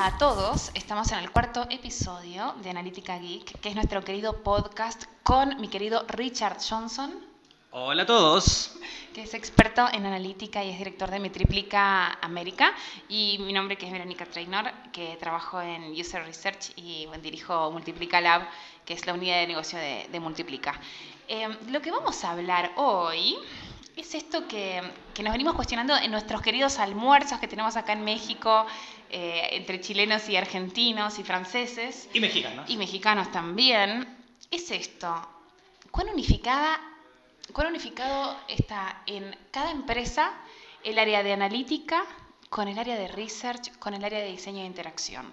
Hola a todos, estamos en el cuarto episodio de Analítica Geek, que es nuestro querido podcast con mi querido Richard Johnson. Hola a todos. Que es experto en analítica y es director de Metriplica América. Y mi nombre que es Verónica Trainor, que trabajo en User Research y dirijo Multiplica Lab, que es la unidad de negocio de, Multiplica. Eh, lo que vamos a hablar hoy es esto que, nos venimos cuestionando en nuestros queridos almuerzos que tenemos acá en México, eh, entre chilenos y argentinos y franceses. Y mexicanos. Y mexicanos también. Es esto. ¿Cuán unificada, cuán unificado está en cada empresa el área de analítica con el área de research, con el área de diseño de interacción?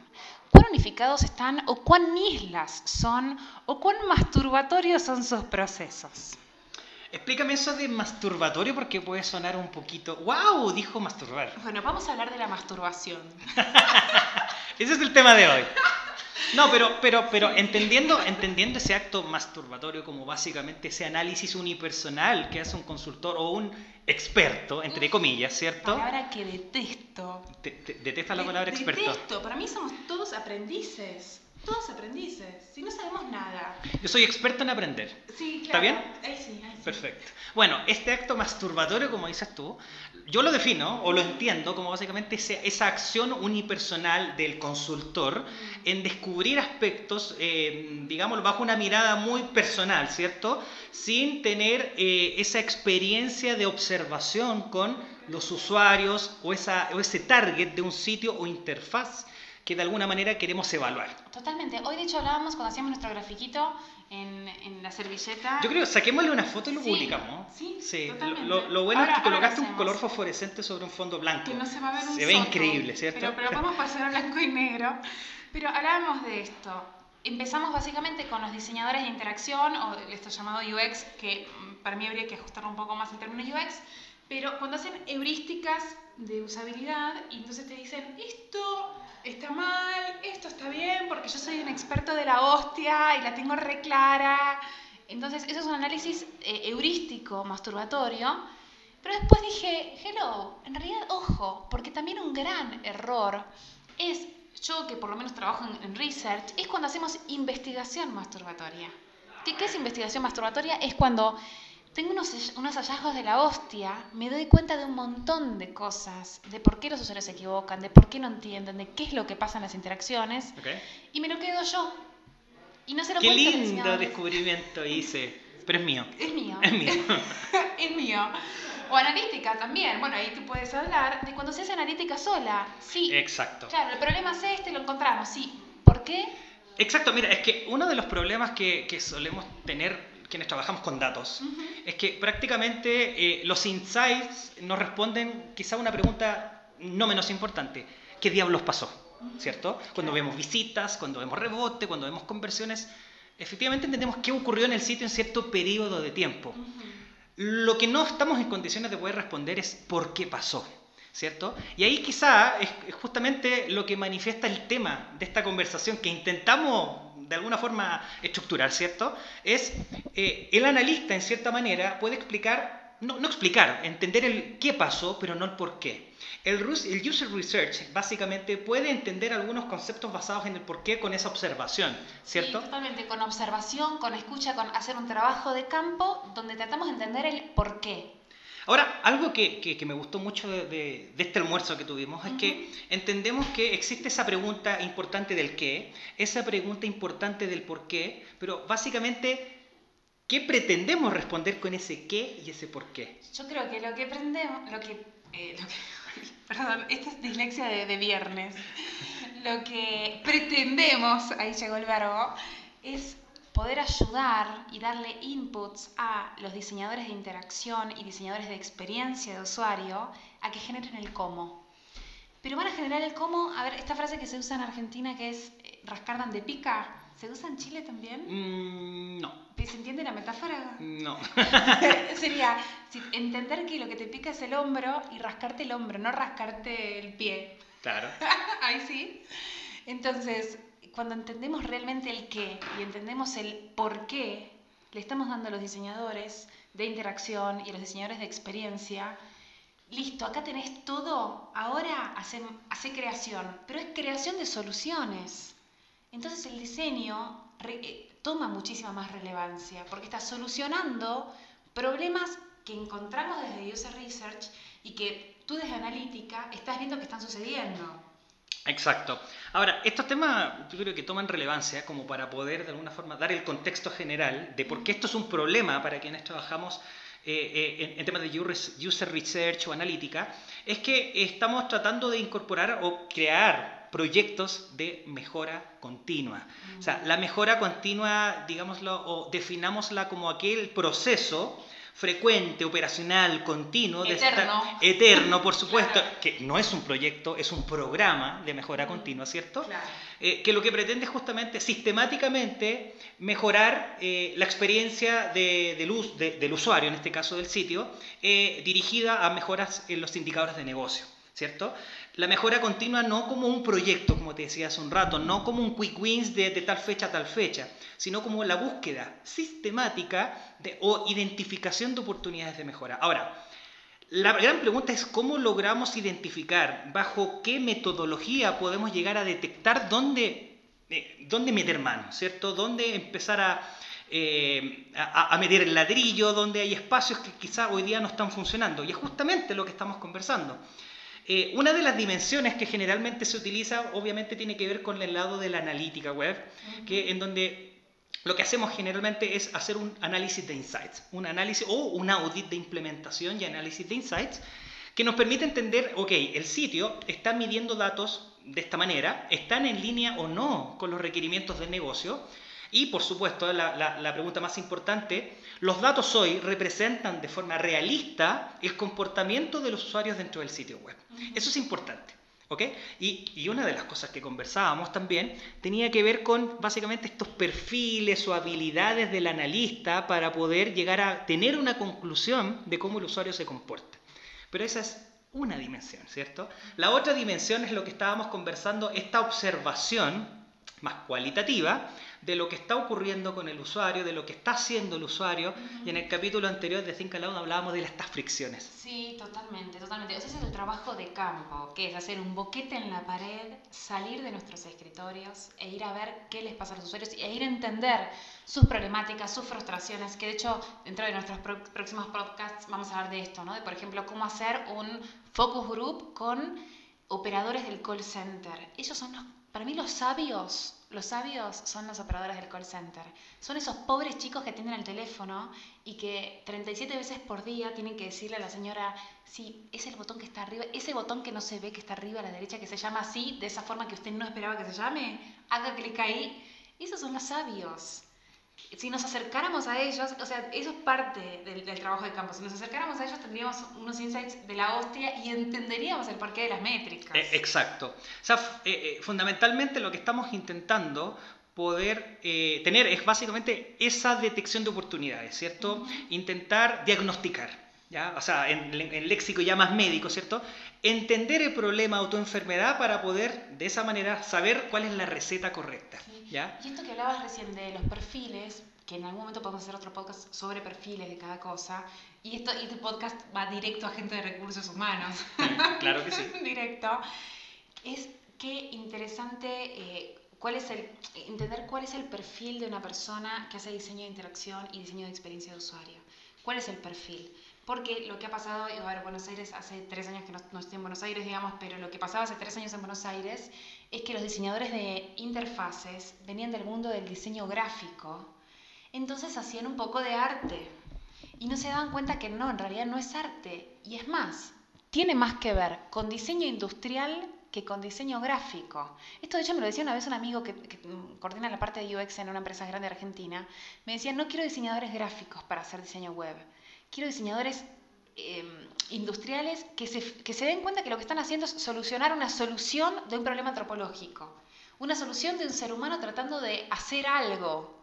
¿Cuán unificados están o cuán islas son o cuán masturbatorios son sus procesos? Explícame eso de masturbatorio porque puede sonar un poquito. ¡Wow! Dijo masturbar. Bueno, vamos a hablar de la masturbación. Ese es el tema de hoy. No, pero, pero, pero entendiendo, entendiendo ese acto masturbatorio como básicamente ese análisis unipersonal que hace un consultor o un experto, entre comillas, ¿cierto? Palabra que detesto. ¿Detesta la palabra experto? Detesto. Para mí somos todos aprendices. Todos aprendices, si no sabemos nada. Yo soy experto en aprender. Sí, claro. ¿Está bien? Ahí sí, ahí sí. Perfecto. Bueno, este acto masturbatorio, como dices tú, yo lo defino o lo entiendo como básicamente esa, acción unipersonal del consultor mm. en descubrir aspectos, eh, digamos, bajo una mirada muy personal, ¿cierto? Sin tener eh, esa experiencia de observación con los usuarios o, esa, o ese target de un sitio o interfaz que de alguna manera queremos evaluar. Totalmente. Hoy de hecho hablábamos cuando hacíamos nuestro grafiquito en, en la servilleta. Yo creo, saquémosle una foto y lo publicamos. Sí, sí. Lo, lo, bueno es que colocaste un color fosforescente sobre un fondo blanco. Que no se va a ver un Se ve increíble, ¿cierto? Pero, pero podemos pasar a blanco y negro. Pero hablábamos de esto. Empezamos básicamente con los diseñadores de interacción, o esto llamado UX, que para mí habría que ajustarlo un poco más en términos UX, pero cuando hacen heurísticas de usabilidad y entonces te dicen, esto está mal, esto está bien, porque yo soy un experto de la hostia y la tengo re clara. Entonces, eso es un análisis eh, heurístico, masturbatorio. Pero después dije, hello, en realidad, ojo, porque también un gran error es, yo que por lo menos trabajo en, research, es cuando hacemos investigación masturbatoria. ¿Qué, ¿Qué es investigación masturbatoria? Es cuando tengo unos, unos, hallazgos de la hostia, me doy cuenta de un montón de cosas, de por qué los usuarios se equivocan, de por qué no entienden, de qué es lo que pasa en las interacciones, y me lo quedo yo. Y no se lo Qué lindo descubrimiento hice, pero es mío. Es mío. Es mío. es mío. O analítica también. Bueno, ahí tú puedes hablar de cuando se hace analítica sola. Sí. Exacto. Claro, el problema es este, lo encontramos. Sí. ¿Por qué? Exacto, mira, es que uno de los problemas que, que solemos tener quienes trabajamos con datos, es que prácticamente eh, los insights nos responden quizá una pregunta no menos importante. ¿Qué diablos pasó? ¿Cierto? Cuando vemos visitas, cuando vemos rebote, cuando vemos conversiones, efectivamente entendemos qué ocurrió en el sitio en cierto periodo de tiempo. Lo que no estamos en condiciones de poder responder es por qué pasó. ¿Cierto? Y ahí quizá es justamente lo que manifiesta el tema de esta conversación que intentamos de alguna forma estructurar, ¿cierto? Es eh, el analista, en cierta manera, puede explicar, no, no, explicar, entender el qué pasó, pero no el por qué. El, el user research básicamente puede entender algunos conceptos basados en el por qué con esa observación, ¿cierto? Sí, totalmente, con observación, con escucha, con hacer un trabajo de campo donde tratamos de entender el por qué. Ahora, algo que, me gustó mucho de, este almuerzo que tuvimos es que entendemos que existe esa pregunta importante del qué, esa pregunta importante del por qué, pero básicamente, ¿qué pretendemos responder con ese qué y ese por qué? Yo creo que lo que aprendemos, lo que, eh, perdón, esta es dislexia de, de viernes, lo que pretendemos, ahí llegó el verbo, es poder ayudar y darle inputs a los diseñadores de interacción y diseñadores de experiencia de usuario a que generen el cómo. Pero van a generar el cómo, a ver, esta frase que se usa en Argentina que es eh, rascar donde pica, ¿se usa en Chile también? Mm, no. ¿Se entiende la metáfora? No. Sería entender que lo que te pica es el hombro y rascarte el hombro, no rascarte el pie. Claro. Ahí sí. Entonces, cuando entendemos realmente el qué y entendemos el por qué, le estamos dando a los diseñadores de interacción y a los diseñadores de experiencia listo, acá tenés todo, ahora hace, hace creación, pero es creación de soluciones. Entonces el diseño eh, toma muchísima más relevancia porque está solucionando problemas que encontramos desde User Research y que tú desde analítica estás viendo que están sucediendo. Exacto. Ahora, estos temas yo creo que toman relevancia como para poder de alguna forma dar el contexto general de por qué esto es un problema para quienes trabajamos eh, eh, en, temas de user research o analítica, es que estamos tratando de incorporar o crear proyectos de mejora continua. O sea, la mejora continua, digámoslo, o definámosla como aquel proceso frecuente, operacional, continuo, eterno, de eterno por supuesto, que no es un proyecto, es un programa de mejora continua, ¿cierto? Eh, que lo que pretende justamente sistemáticamente mejorar eh, la experiencia de, del usuario, en este caso del sitio, eh, dirigida a mejoras en los indicadores de negocio. ¿cierto? La mejora continua no como un proyecto, como te decía hace un rato, no como un quick wins de, tal fecha a tal fecha, sino como la búsqueda sistemática de, o identificación de oportunidades de mejora. Ahora, la gran pregunta es cómo logramos identificar, bajo qué metodología podemos llegar a detectar dónde, eh, dónde meter mano, ¿cierto? Dónde empezar a, eh, a, meter el ladrillo, dónde hay espacios que quizá hoy día no están funcionando. Y es justamente lo que estamos conversando. Eh, una de las dimensiones que generalmente se utiliza, obviamente, tiene que ver con el lado de la analítica web, que en donde lo que hacemos generalmente es hacer un análisis de insights, un análisis o un audit de implementación y análisis de insights que nos permite entender, ok, el sitio está midiendo datos de esta manera, están en línea o no con los requerimientos del negocio, y por supuesto, la, pregunta más importante, los datos hoy representan de forma realista el comportamiento de los usuarios dentro del sitio web. Eso es importante. ¿ok? Y, y, una de las cosas que conversábamos también tenía que ver con básicamente estos perfiles o habilidades del analista para poder llegar a tener una conclusión de cómo el usuario se comporta. Pero esa es una dimensión, ¿cierto? La otra dimensión es lo que estábamos conversando, esta observación más cualitativa de lo que está ocurriendo con el usuario, de lo que está haciendo el usuario. Y en el capítulo anterior de Think Aloud hablábamos de estas fricciones. Sí, totalmente, totalmente. ese es el trabajo de campo, que es hacer un boquete en la pared, salir de nuestros escritorios e ir a ver qué les pasa a los usuarios e ir a entender sus problemáticas, sus frustraciones, que de hecho dentro de nuestros próximos podcasts vamos a hablar de esto, ¿no? De por ejemplo cómo hacer un focus group con operadores del call center. Ellos son los para mí los sabios, los sabios son los operadores del call center. Son esos pobres chicos que atienden el teléfono y que 37 veces por día tienen que decirle a la señora, sí, es el botón que está arriba, ese botón que no se ve que está arriba a la derecha, que se llama así, de esa forma que usted no esperaba que se llame, haga clic ahí. Esos son los sabios si nos acercáramos a ellos, o sea, eso es parte del, trabajo de campo, si nos acercáramos a ellos tendríamos unos insights de la hostia y entenderíamos el porqué de las métricas. Eh, exacto. O sea, eh, eh, fundamentalmente lo que estamos intentando poder tener es básicamente esa detección de oportunidades, ¿cierto? Intentar diagnosticar, ¿ya? O sea, en, en, léxico ya más médico, ¿cierto? Entender el problema autoenfermedad para poder de esa manera saber cuál es la receta correcta. Y esto que hablabas recién de los perfiles, que en algún momento podemos hacer otro podcast sobre perfiles de cada cosa, y esto, este podcast va directo a gente de recursos humanos. claro que sí. directo. Es que interesante eh, cuál es el, entender cuál es el perfil de una persona que hace diseño de interacción y diseño de experiencia de usuario. ¿Cuál es el perfil? Porque lo que ha pasado, a ver, Buenos Aires hace tres años que no, no, estoy en Buenos Aires, digamos, pero lo que pasaba hace tres años en Buenos Aires es que los diseñadores de interfaces venían del mundo del diseño gráfico, entonces hacían un poco de arte y no se daban cuenta que no, en realidad no es arte. Y es más, tiene más que ver con diseño industrial que con diseño gráfico. Esto de hecho me lo decía una vez un amigo que, que, coordina la parte de UX en una empresa grande de Argentina. Me decía, no quiero diseñadores gráficos para hacer diseño web quiero diseñadores em, industriales que se, que se den cuenta que lo que están haciendo es solucionar una solución de un problema antropológico, una solución de un ser humano tratando de hacer algo.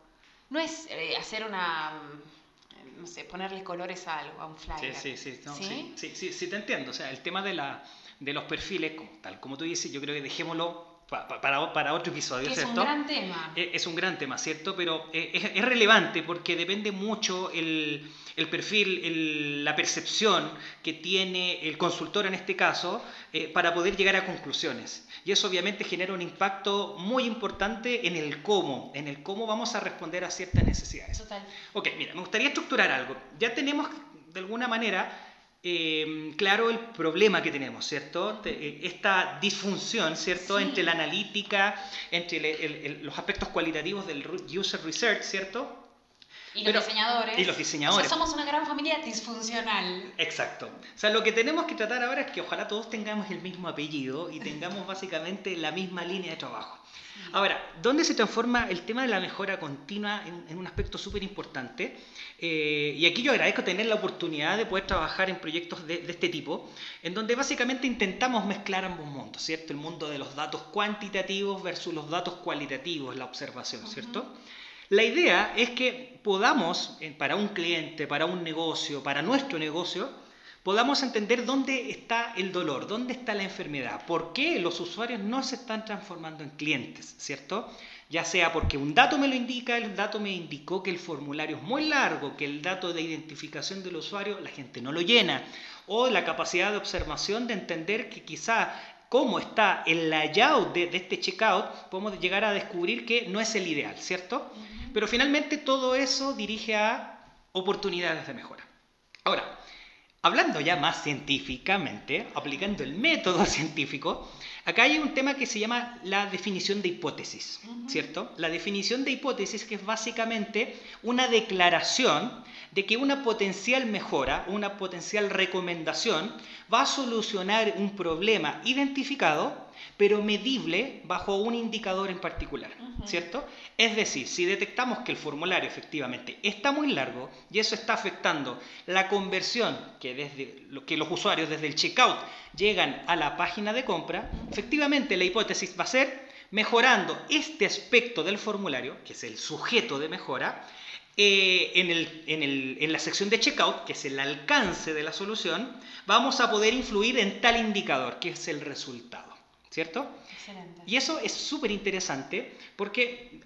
No es eh, hacer una, mm, no sé, ponerle colores a algo, a un flyer. Sí, sí, sí, sí, sí, sí, te entiendo. O sea, el tema de, la, de los perfiles, tal como tú dices, yo creo que dejémoslo para, para, otro episodio, es un gran tema. Eh, es, un gran tema, ¿cierto? Pero eh, es, relevante porque depende mucho el, el perfil, la percepción que tiene el consultor en este caso eh, para poder llegar a conclusiones. Y eso obviamente genera un impacto muy importante en el cómo, en el cómo vamos a responder a ciertas necesidades. Total. Ok, mira, me gustaría estructurar algo. Ya tenemos de alguna manera eh, claro el problema que tenemos, ¿cierto? Eh, esta disfunción, ¿cierto? Entre la analítica, entre los aspectos cualitativos del user research, ¿cierto? Y los diseñadores. Y los diseñadores. somos una gran familia disfuncional. Exacto. O sea, lo que tenemos que tratar ahora es que ojalá todos tengamos el mismo apellido y tengamos básicamente la misma línea de trabajo. Ahora, ¿dónde se transforma el tema de la mejora continua en, un aspecto súper importante? Eh, y aquí yo agradezco tener la oportunidad de poder trabajar en proyectos de, este tipo, en donde básicamente intentamos mezclar ambos mundos, ¿cierto? El mundo de los datos cuantitativos versus los datos cualitativos, la observación, ¿cierto? La idea es que podamos, eh, para un cliente, para un negocio, para nuestro negocio, podamos entender dónde está el dolor, dónde está la enfermedad, por qué los usuarios no se están transformando en clientes, ¿cierto? Ya sea porque un dato me lo indica, el dato me indicó que el formulario es muy largo, que el dato de identificación del usuario la gente no lo llena, o la capacidad de observación de entender que quizá cómo está el layout de, este checkout, podemos llegar a descubrir que no es el ideal, ¿cierto? Pero finalmente todo eso dirige a oportunidades de mejora. Ahora, Hablando ya más científicamente, aplicando el método científico, acá hay un tema que se llama la definición de hipótesis, ¿cierto? La definición de hipótesis que es básicamente una declaración de que una potencial mejora, una potencial recomendación va a solucionar un problema identificado pero medible bajo un indicador en particular, ¿cierto? Es decir, si detectamos que el formulario efectivamente está muy largo y eso está afectando la conversión que, desde, que los usuarios desde el checkout llegan a la página de compra, efectivamente la hipótesis va a ser mejorando este aspecto del formulario, que es el sujeto de mejora, eh, en, el, en, la sección de checkout, que es el alcance de la solución, vamos a poder influir en tal indicador, que es el resultado. ¿Cierto? Excelente. Y eso es súper interesante porque,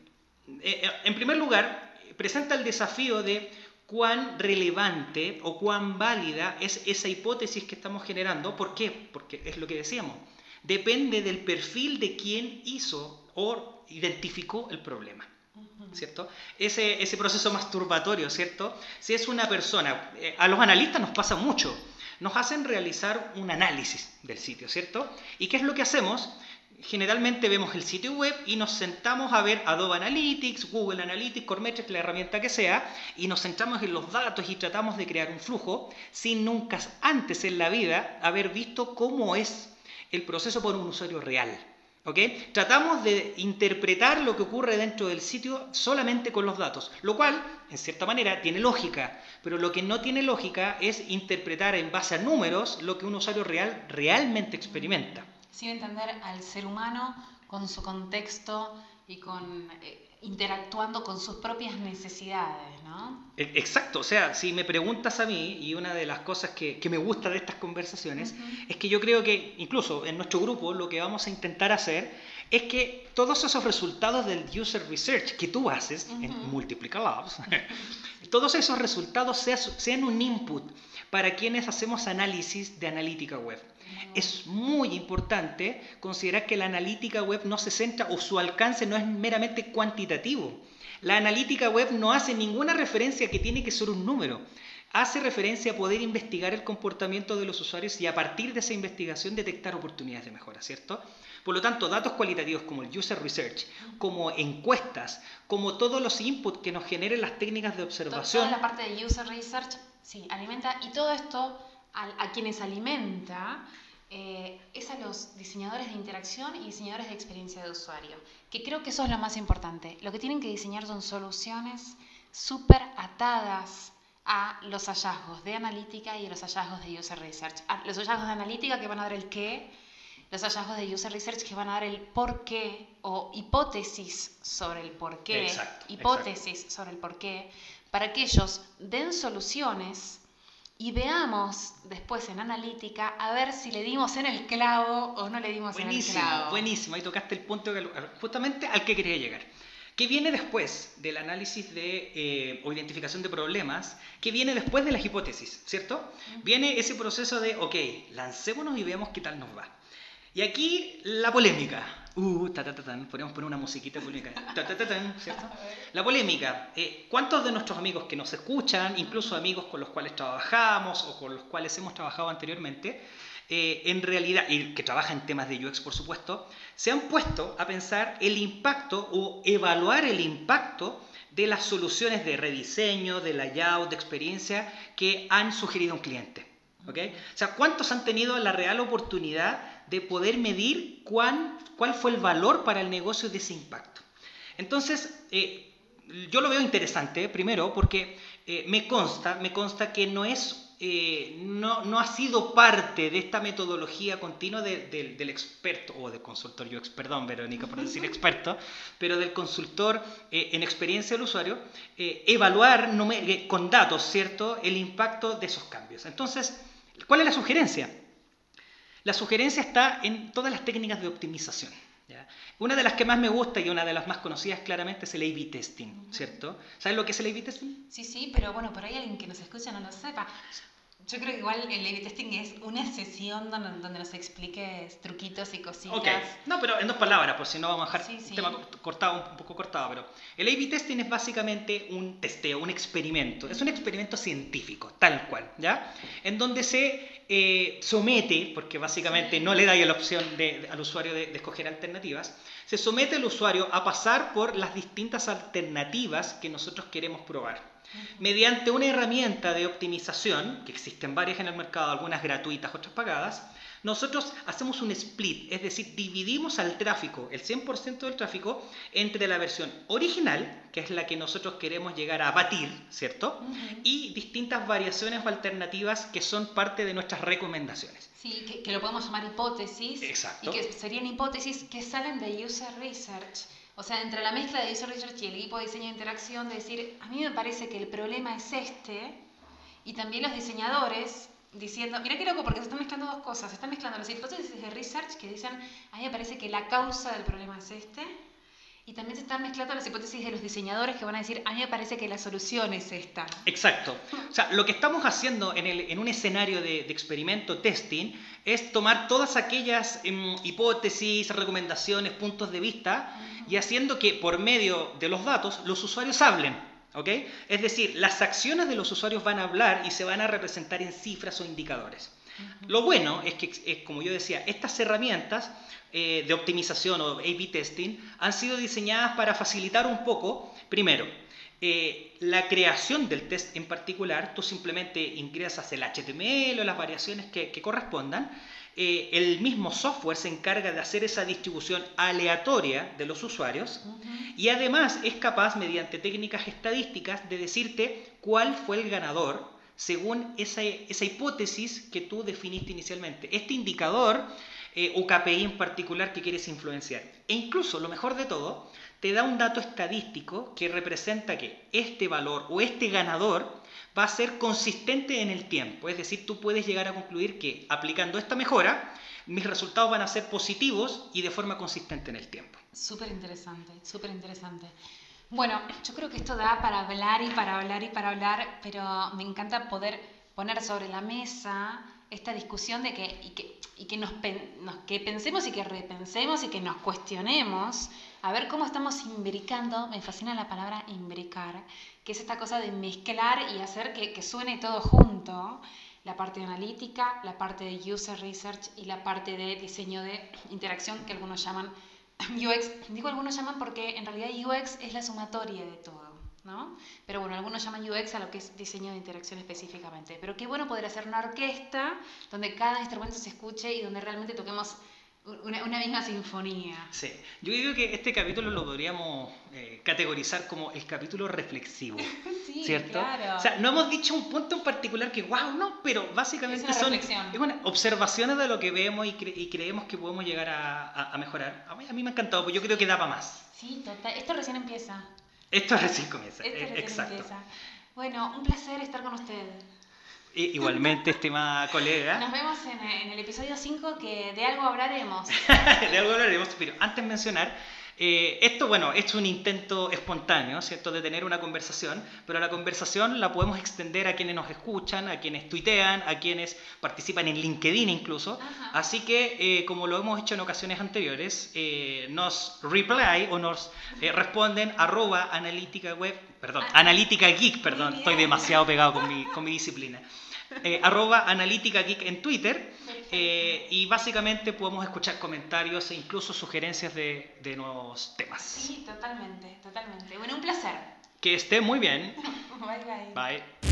eh, eh, en primer lugar, presenta el desafío de cuán relevante o cuán válida es esa hipótesis que estamos generando. ¿Por qué? Porque es lo que decíamos. Depende del perfil de quien hizo o identificó el problema. ¿Cierto? Ese, ese proceso masturbatorio, ¿cierto? Si es una persona, eh, a los analistas nos pasa mucho nos hacen realizar un análisis del sitio, ¿cierto? ¿Y qué es lo que hacemos? Generalmente vemos el sitio web y nos sentamos a ver Adobe Analytics, Google Analytics, Cormetrics, la herramienta que sea, y nos centramos en los datos y tratamos de crear un flujo sin nunca antes en la vida haber visto cómo es el proceso por un usuario real. Tratamos de interpretar lo que ocurre dentro del sitio solamente con los datos, lo cual, en cierta manera, tiene lógica, pero lo que no tiene lógica es interpretar en base a números lo que un usuario real realmente experimenta. Sin entender al ser humano con su contexto y con... Eh, interactuando con sus propias necesidades, ¿no? E, exacto, o sea, si me preguntas a mí, y una de las cosas que, me gusta de estas conversaciones, es que yo creo que incluso en nuestro grupo lo que vamos a intentar hacer es que todos esos resultados del user research que tú haces en Multiplica Labs, todos esos resultados sean un input para quienes hacemos análisis de analítica web. Es muy importante considerar que la analítica web no se centra o su alcance no es meramente cuantitativo. La analítica web no hace ninguna referencia que tiene que ser un número. Hace referencia a poder investigar el comportamiento de los usuarios y a partir de esa investigación detectar oportunidades de mejora, ¿cierto? Por lo tanto, datos cualitativos como el user research, como encuestas, como todos los inputs que nos generen las técnicas de observación. Toda la parte de user research, sí, alimenta y todo esto a, quienes alimenta eh, es a los diseñadores de interacción y diseñadores de experiencia de usuario, que creo que eso es lo más importante. Lo que tienen que diseñar son soluciones súper atadas a los hallazgos de analítica y a los hallazgos de user research. los hallazgos de analítica que van a dar el qué, los hallazgos de user research que van a dar el por qué o hipótesis sobre el por qué, hipótesis sobre el por qué, para que ellos den soluciones y veamos después en analítica a ver si le dimos en el clavo o no le dimos en el clavo. Buenísimo, ahí tocaste el punto justamente al que quería llegar. ¿Qué viene después del análisis de, eh, o identificación de problemas? ¿Qué viene después de las hipótesis? ¿Cierto? Viene ese proceso de, ok, lancémonos y veamos qué tal nos va. Y aquí la polémica. Uh, ta, ta, ta, podríamos poner una musiquita polémica. ¿cierto? La polémica. Eh, ¿Cuántos de nuestros amigos que nos escuchan, incluso amigos con los cuales trabajamos o con los cuales hemos trabajado anteriormente, eh, en realidad, y que trabajan en temas de UX por supuesto, se han puesto a pensar el impacto o evaluar el impacto de las soluciones de rediseño, de layout, de experiencia que han sugerido un cliente. ¿Okay? O sea, ¿cuántos han tenido la real oportunidad de poder medir cuán, cuál fue el valor para el negocio de ese impacto? Entonces, eh, yo lo veo interesante, primero, porque eh, me consta, me consta que no es eh, no, no, ha sido parte de esta metodología continua del experto, o del consultor UX, perdón Verónica por decir experto, pero del consultor eh, en experiencia del usuario, eh, evaluar con datos, ¿cierto?, el impacto de esos cambios. Entonces, ¿cuál es la sugerencia? La sugerencia está en todas las técnicas de optimización. Una de las que más me gusta y una de las más conocidas claramente es el A-B testing, ¿cierto? ¿Sabes lo que es el A-B testing? Sí, sí, pero bueno, por ahí alguien que nos escucha no lo sepa. Yo creo que igual el A-B testing es una sesión donde, donde, nos expliques truquitos y cositas. Ok, no, pero en dos palabras, por si no vamos a dejar el tema cortado, un poco cortado, pero el A-B testing es básicamente un testeo, un experimento. Es un experimento científico, tal cual, ¿ya? En donde se eh, somete, porque básicamente no le da la opción al usuario de, de escoger alternativas, se somete al usuario a pasar por las distintas alternativas que nosotros queremos probar mediante una herramienta de optimización, que existen varias en el mercado, algunas gratuitas, otras pagadas, nosotros hacemos un split, es decir, dividimos al tráfico, el 100% del tráfico, entre la versión original, que es la que nosotros queremos llegar a batir, ¿cierto? Y distintas variaciones o alternativas que son parte de nuestras recomendaciones. Sí, que, que lo podemos llamar hipótesis. Exacto. Y que serían hipótesis que salen de user research o sea, entre la mezcla de user research y el equipo de diseño de interacción, de decir, a mí me parece que el problema es este, y también los diseñadores diciendo, mira qué loco, porque se están mezclando dos cosas, se están mezclando las hipótesis de research que dicen, a mí me parece que la causa del problema es este, y también se están mezclando las hipótesis de los diseñadores que van a decir, a mí me parece que la solución es esta. Exacto. O sea, lo que estamos haciendo en, el, en un escenario de, de, experimento testing es tomar todas aquellas um, hipótesis, recomendaciones, puntos de vista y haciendo que por medio de los datos los usuarios hablen. ¿ok? Es decir, las acciones de los usuarios van a hablar y se van a representar en cifras o indicadores. Lo bueno es que, es, como yo decía, estas herramientas eh, de optimización o A-B testing han sido diseñadas para facilitar un poco, primero, eh, la creación del test en particular, tú simplemente ingresas el HTML o las variaciones que, que correspondan, eh, el mismo software se encarga de hacer esa distribución aleatoria de los usuarios uh -huh. y además es capaz, mediante técnicas estadísticas, de decirte cuál fue el ganador según esa, esa hipótesis que tú definiste inicialmente. Este indicador eh, o KPI en particular que quieres influenciar. E incluso, lo mejor de todo, te da un dato estadístico que representa que este valor o este ganador va a ser consistente en el tiempo. Es decir, tú puedes llegar a concluir que aplicando esta mejora, mis resultados van a ser positivos y de forma consistente en el tiempo. Súper interesante, súper interesante. Bueno, yo creo que esto da para hablar y para hablar y para hablar, pero me encanta poder poner sobre la mesa esta discusión de que, y que, que, que pensemos y que repensemos y que nos cuestionemos. A ver cómo estamos imbricando, me fascina la palabra imbricar, que es esta cosa de mezclar y hacer que, que suene todo junto, la parte analítica, la parte de user research y la parte de diseño de interacción que algunos llaman UX. Digo algunos llaman porque en realidad UX es la sumatoria de todo. ¿no? Pero bueno, algunos llaman UX a lo que es diseño de interacción específicamente. Pero qué bueno poder hacer una orquesta donde cada instrumento se escuche y donde realmente toquemos una, una misma sinfonía. Sí, yo digo que este capítulo lo podríamos eh, categorizar como el capítulo reflexivo. sí, ¿cierto? claro. O sea, no hemos dicho un punto en particular que, wow, no, pero básicamente son es una, observaciones de lo que vemos y, cre y creemos que podemos llegar a, a, a mejorar. A mí, a mí, me ha encantado, porque yo creo que da para más. Sí, total. Esto recién empieza. Esto recién comienza. Esto eh, recién exacto. empieza. Bueno, un placer estar con usted. Igualmente, estimada colega. Nos vemos en, en el episodio 5 que de algo hablaremos. de algo hablaremos, pero antes mencionar eh, esto, bueno, es un intento espontáneo, ¿cierto?, de tener una conversación, pero la conversación la podemos extender a quienes nos escuchan, a quienes tuitean, a quienes participan en LinkedIn incluso. Así que, eh, como lo hemos hecho en ocasiones anteriores, eh, nos reply o nos responden arroba analítica web, perdón, ah. analítica geek, perdón, estoy demasiado pegado con mi, con mi disciplina. arroba analítica geek en Twitter eh, y básicamente podemos escuchar comentarios e incluso sugerencias de, de nuevos temas. Sí, totalmente, totalmente. Bueno, un placer. Que esté muy bien. bye bye. Bye.